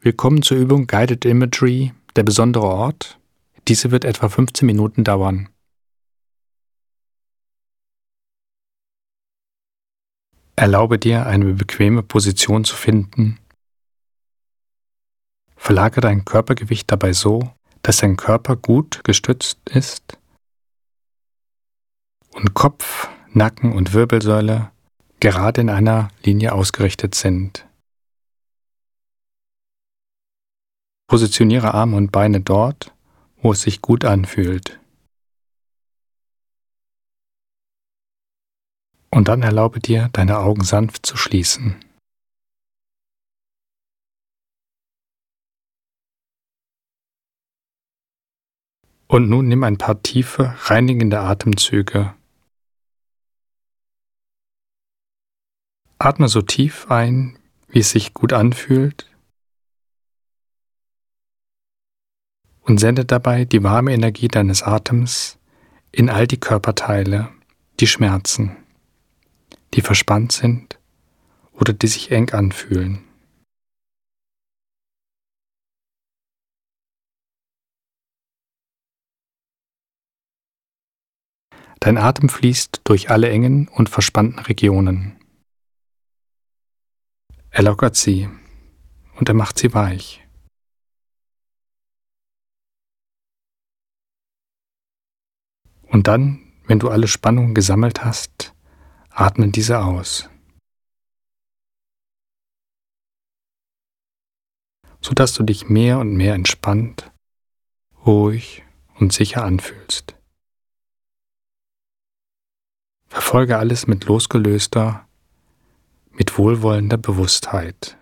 Willkommen zur Übung Guided Imagery, der besondere Ort. Diese wird etwa 15 Minuten dauern. Erlaube dir, eine bequeme Position zu finden. Verlagere dein Körpergewicht dabei so, dass dein Körper gut gestützt ist und Kopf, Nacken und Wirbelsäule gerade in einer Linie ausgerichtet sind. Positioniere Arme und Beine dort, wo es sich gut anfühlt. Und dann erlaube dir, deine Augen sanft zu schließen. Und nun nimm ein paar tiefe, reinigende Atemzüge. Atme so tief ein, wie es sich gut anfühlt und sende dabei die warme Energie deines Atems in all die Körperteile, die schmerzen, die verspannt sind oder die sich eng anfühlen. Dein Atem fließt durch alle engen und verspannten Regionen. Er lockert sie und er macht sie weich. Und dann, wenn du alle Spannungen gesammelt hast, atme diese aus. sodass du dich mehr und mehr entspannt, ruhig und sicher anfühlst. Verfolge alles mit losgelöster, mit wohlwollender Bewusstheit.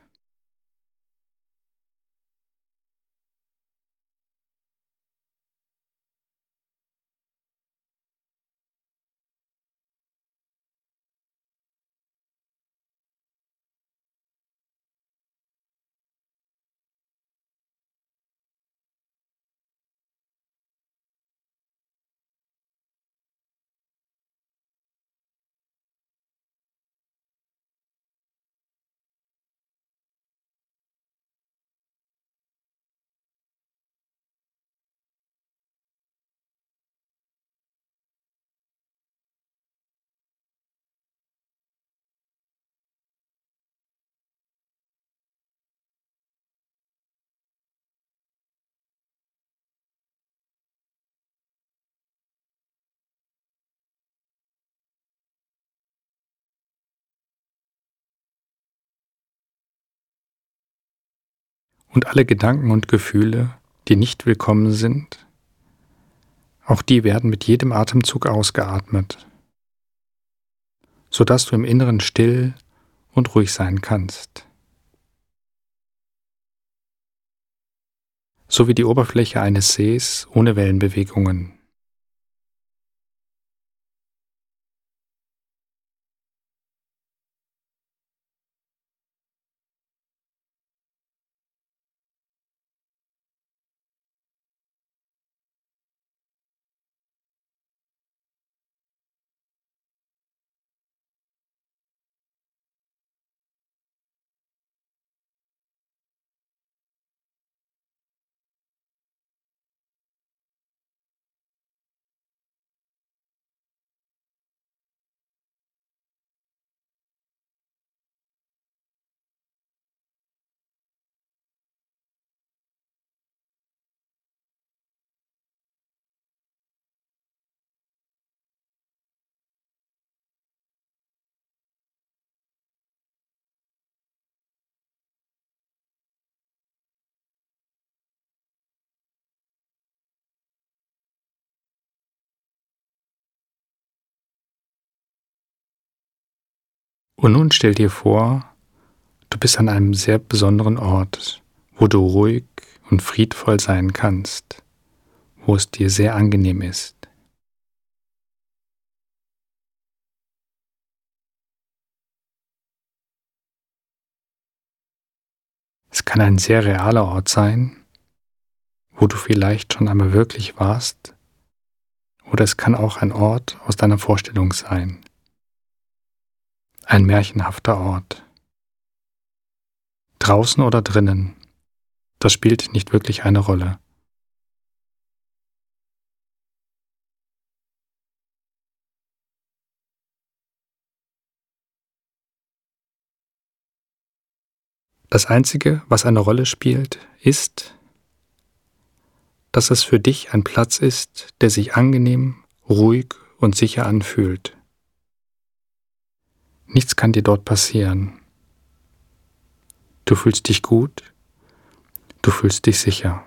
Und alle Gedanken und Gefühle, die nicht willkommen sind, auch die werden mit jedem Atemzug ausgeatmet, sodass du im Inneren still und ruhig sein kannst. So wie die Oberfläche eines Sees ohne Wellenbewegungen. Und nun stell dir vor, du bist an einem sehr besonderen Ort, wo du ruhig und friedvoll sein kannst, wo es dir sehr angenehm ist. Es kann ein sehr realer Ort sein, wo du vielleicht schon einmal wirklich warst, oder es kann auch ein Ort aus deiner Vorstellung sein ein märchenhafter Ort. Draußen oder drinnen, das spielt nicht wirklich eine Rolle. Das Einzige, was eine Rolle spielt, ist, dass es für dich ein Platz ist, der sich angenehm, ruhig und sicher anfühlt. Nichts kann dir dort passieren. Du fühlst dich gut, du fühlst dich sicher.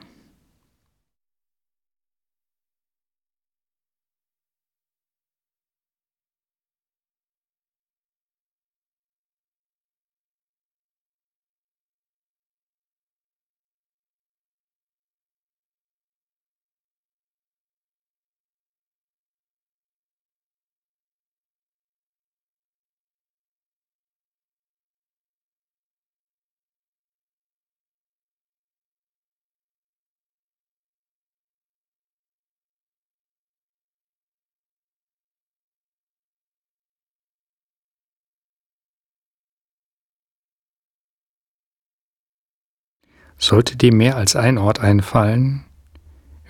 Sollte dir mehr als ein Ort einfallen,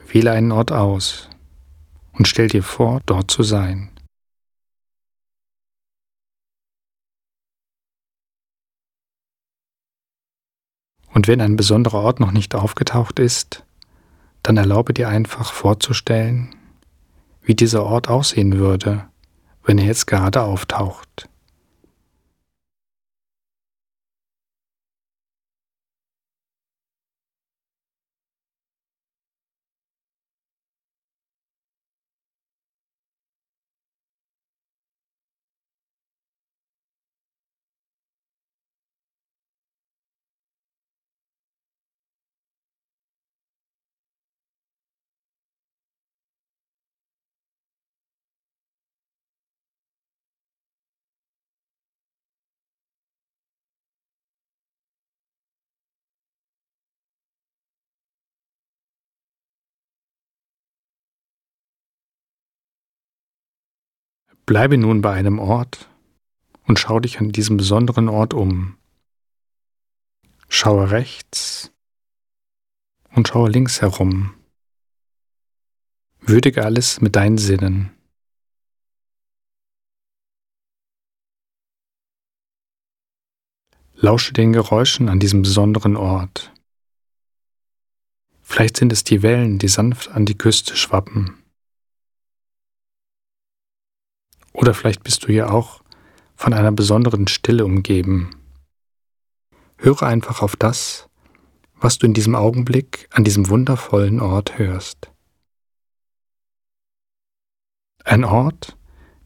wähle einen Ort aus und stell dir vor, dort zu sein. Und wenn ein besonderer Ort noch nicht aufgetaucht ist, dann erlaube dir einfach vorzustellen, wie dieser Ort aussehen würde, wenn er jetzt gerade auftaucht. Bleibe nun bei einem Ort und schau dich an diesem besonderen Ort um. Schaue rechts und schaue links herum. Würdige alles mit deinen Sinnen. Lausche den Geräuschen an diesem besonderen Ort. Vielleicht sind es die Wellen, die sanft an die Küste schwappen. Oder vielleicht bist du ja auch von einer besonderen Stille umgeben. Höre einfach auf das, was du in diesem Augenblick an diesem wundervollen Ort hörst. Ein Ort,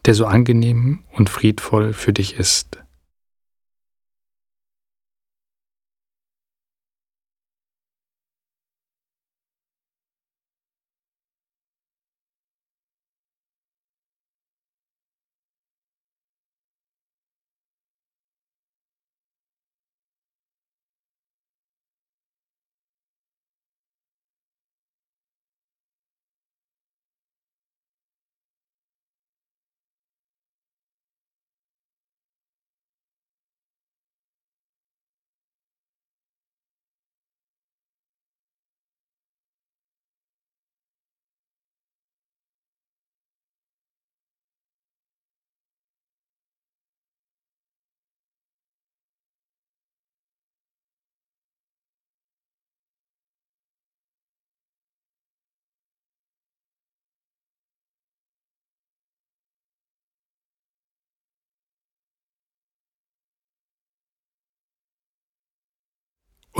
der so angenehm und friedvoll für dich ist.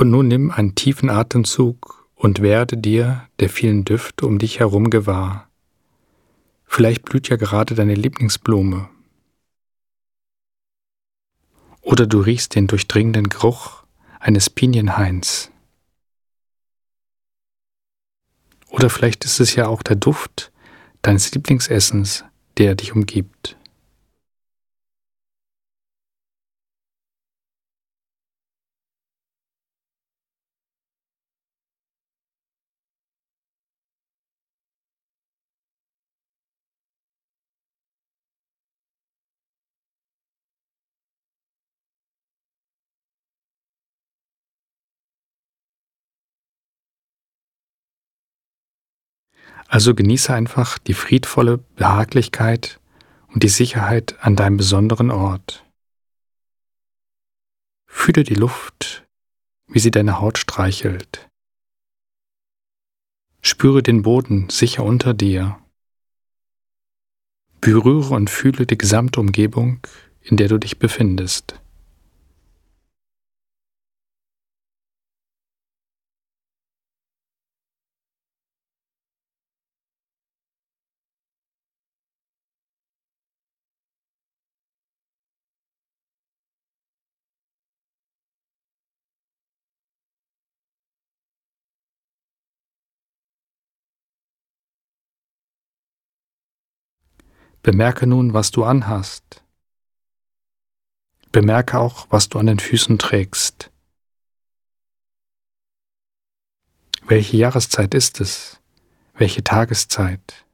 Und nun nimm einen tiefen Atemzug und werde dir der vielen Düfte um dich herum gewahr. Vielleicht blüht ja gerade deine Lieblingsblume. Oder du riechst den durchdringenden Geruch eines Pinienhains. Oder vielleicht ist es ja auch der Duft deines Lieblingsessens, der dich umgibt. Also genieße einfach die friedvolle Behaglichkeit und die Sicherheit an deinem besonderen Ort. Fühle die Luft, wie sie deine Haut streichelt. Spüre den Boden sicher unter dir. Berühre und fühle die gesamte Umgebung, in der du dich befindest. Bemerke nun, was du anhast. Bemerke auch, was du an den Füßen trägst. Welche Jahreszeit ist es? Welche Tageszeit?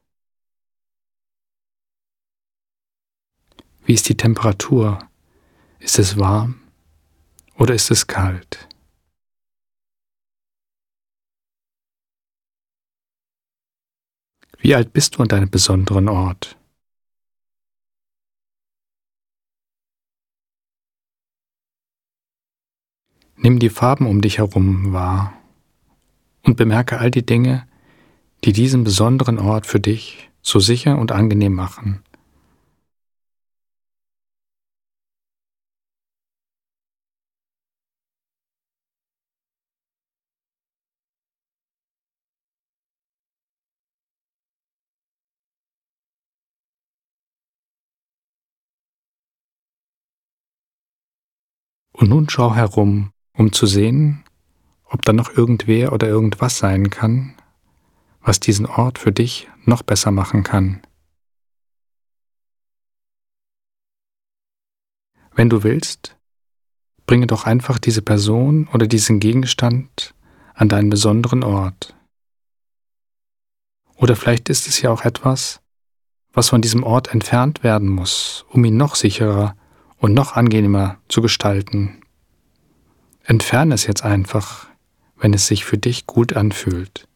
Wie ist die Temperatur? Ist es warm oder ist es kalt? Wie alt bist du an deinem besonderen Ort? Nimm die Farben um dich herum wahr und bemerke all die Dinge, die diesen besonderen Ort für dich so sicher und angenehm machen. Und nun schau herum um zu sehen, ob da noch irgendwer oder irgendwas sein kann, was diesen Ort für dich noch besser machen kann. Wenn du willst, bringe doch einfach diese Person oder diesen Gegenstand an deinen besonderen Ort. Oder vielleicht ist es ja auch etwas, was von diesem Ort entfernt werden muss, um ihn noch sicherer und noch angenehmer zu gestalten. Entferne es jetzt einfach, wenn es sich für dich gut anfühlt.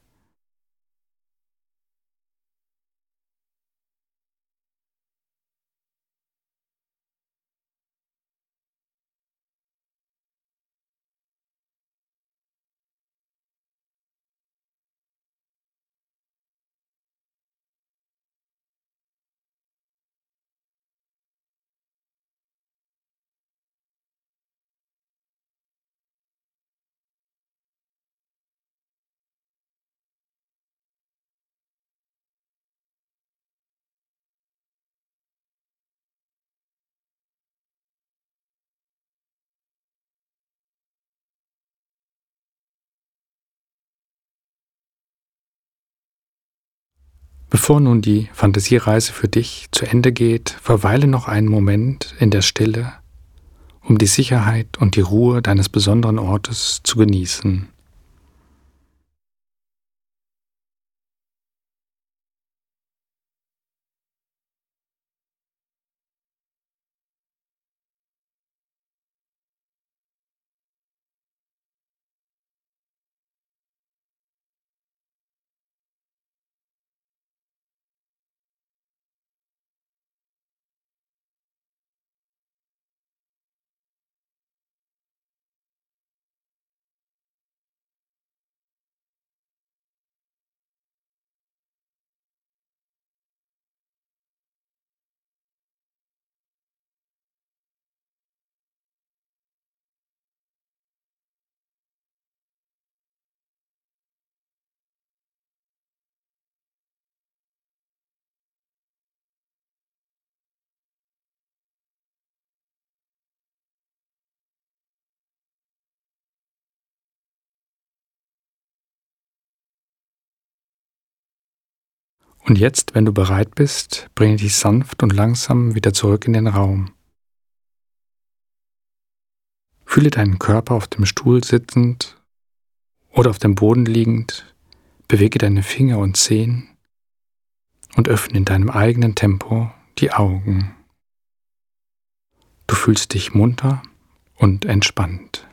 Bevor nun die Fantasiereise für dich zu Ende geht, verweile noch einen Moment in der Stille, um die Sicherheit und die Ruhe deines besonderen Ortes zu genießen. Und jetzt, wenn du bereit bist, bringe dich sanft und langsam wieder zurück in den Raum. Fühle deinen Körper auf dem Stuhl sitzend oder auf dem Boden liegend, bewege deine Finger und Zehen und öffne in deinem eigenen Tempo die Augen. Du fühlst dich munter und entspannt.